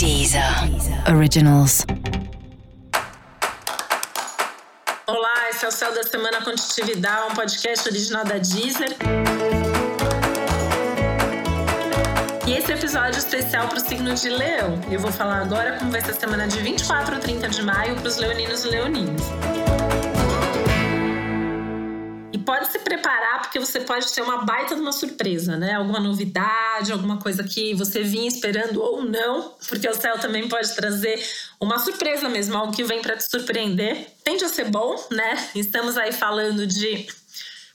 Deezer Originals. Olá, esse é o Céu da Semana Contitividade, um podcast original da Deezer. E esse é episódio especial para o signo de Leão. Eu vou falar agora como vai ser a semana de 24 a 30 de maio para os leoninos e leoninas. E pode se preparar porque você pode ter uma baita de uma surpresa, né? Alguma novidade, alguma coisa que você vinha esperando ou não, porque o céu também pode trazer uma surpresa mesmo, algo que vem para te surpreender. Tende a ser bom, né? Estamos aí falando de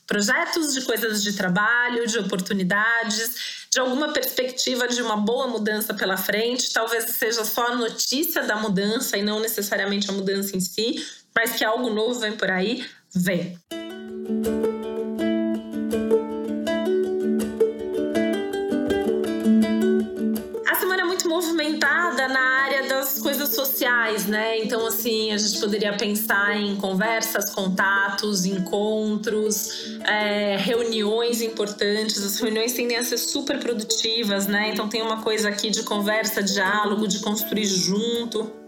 projetos, de coisas de trabalho, de oportunidades, de alguma perspectiva de uma boa mudança pela frente. Talvez seja só a notícia da mudança e não necessariamente a mudança em si, mas que algo novo vem por aí, vem. Sociais, né? Então, assim, a gente poderia pensar em conversas, contatos, encontros, é, reuniões importantes. As reuniões tendem a ser super produtivas, né? Então, tem uma coisa aqui de conversa, diálogo, de construir junto.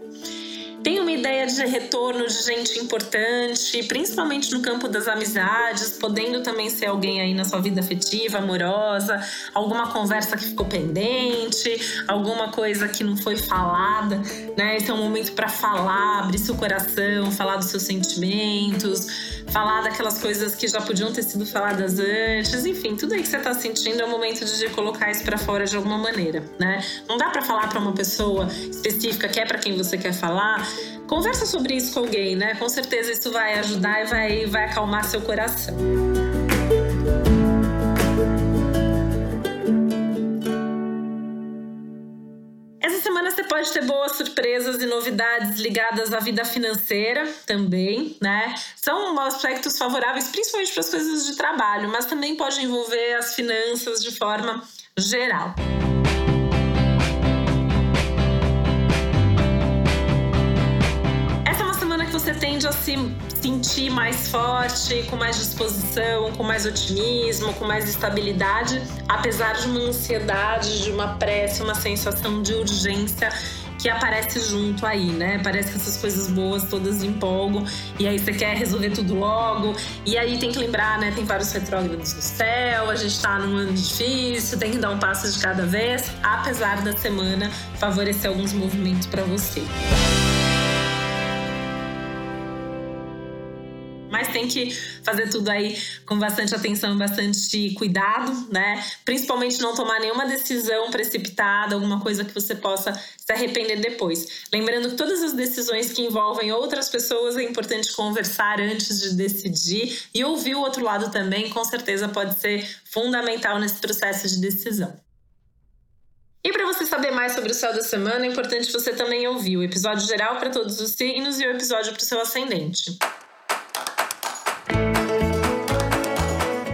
Tem uma ideia de retorno de gente importante, principalmente no campo das amizades, podendo também ser alguém aí na sua vida afetiva, amorosa, alguma conversa que ficou pendente, alguma coisa que não foi falada, né? Esse é um momento para falar, abrir seu coração, falar dos seus sentimentos, falar daquelas coisas que já podiam ter sido faladas antes, enfim, tudo aí que você tá sentindo é o momento de colocar isso para fora de alguma maneira, né? Não dá para falar para uma pessoa específica que é para quem você quer falar, Conversa sobre isso com alguém, né? Com certeza isso vai ajudar e vai, vai acalmar seu coração. Essa semana você pode ter boas surpresas e novidades ligadas à vida financeira também, né? São aspectos favoráveis principalmente para as coisas de trabalho, mas também pode envolver as finanças de forma geral. Se sentir mais forte, com mais disposição, com mais otimismo, com mais estabilidade, apesar de uma ansiedade, de uma pressa, uma sensação de urgência que aparece junto aí, né? Parece que essas coisas boas todas empolgam e aí você quer resolver tudo logo. E aí tem que lembrar, né? Tem vários retrógrados no céu, a gente tá num ano difícil, tem que dar um passo de cada vez, apesar da semana favorecer alguns movimentos para você. Mas tem que fazer tudo aí com bastante atenção, bastante cuidado, né? Principalmente não tomar nenhuma decisão precipitada, alguma coisa que você possa se arrepender depois. Lembrando que todas as decisões que envolvem outras pessoas é importante conversar antes de decidir e ouvir o outro lado também, com certeza pode ser fundamental nesse processo de decisão. E para você saber mais sobre o céu da semana, é importante você também ouvir o episódio geral para todos os signos e o episódio para o seu ascendente.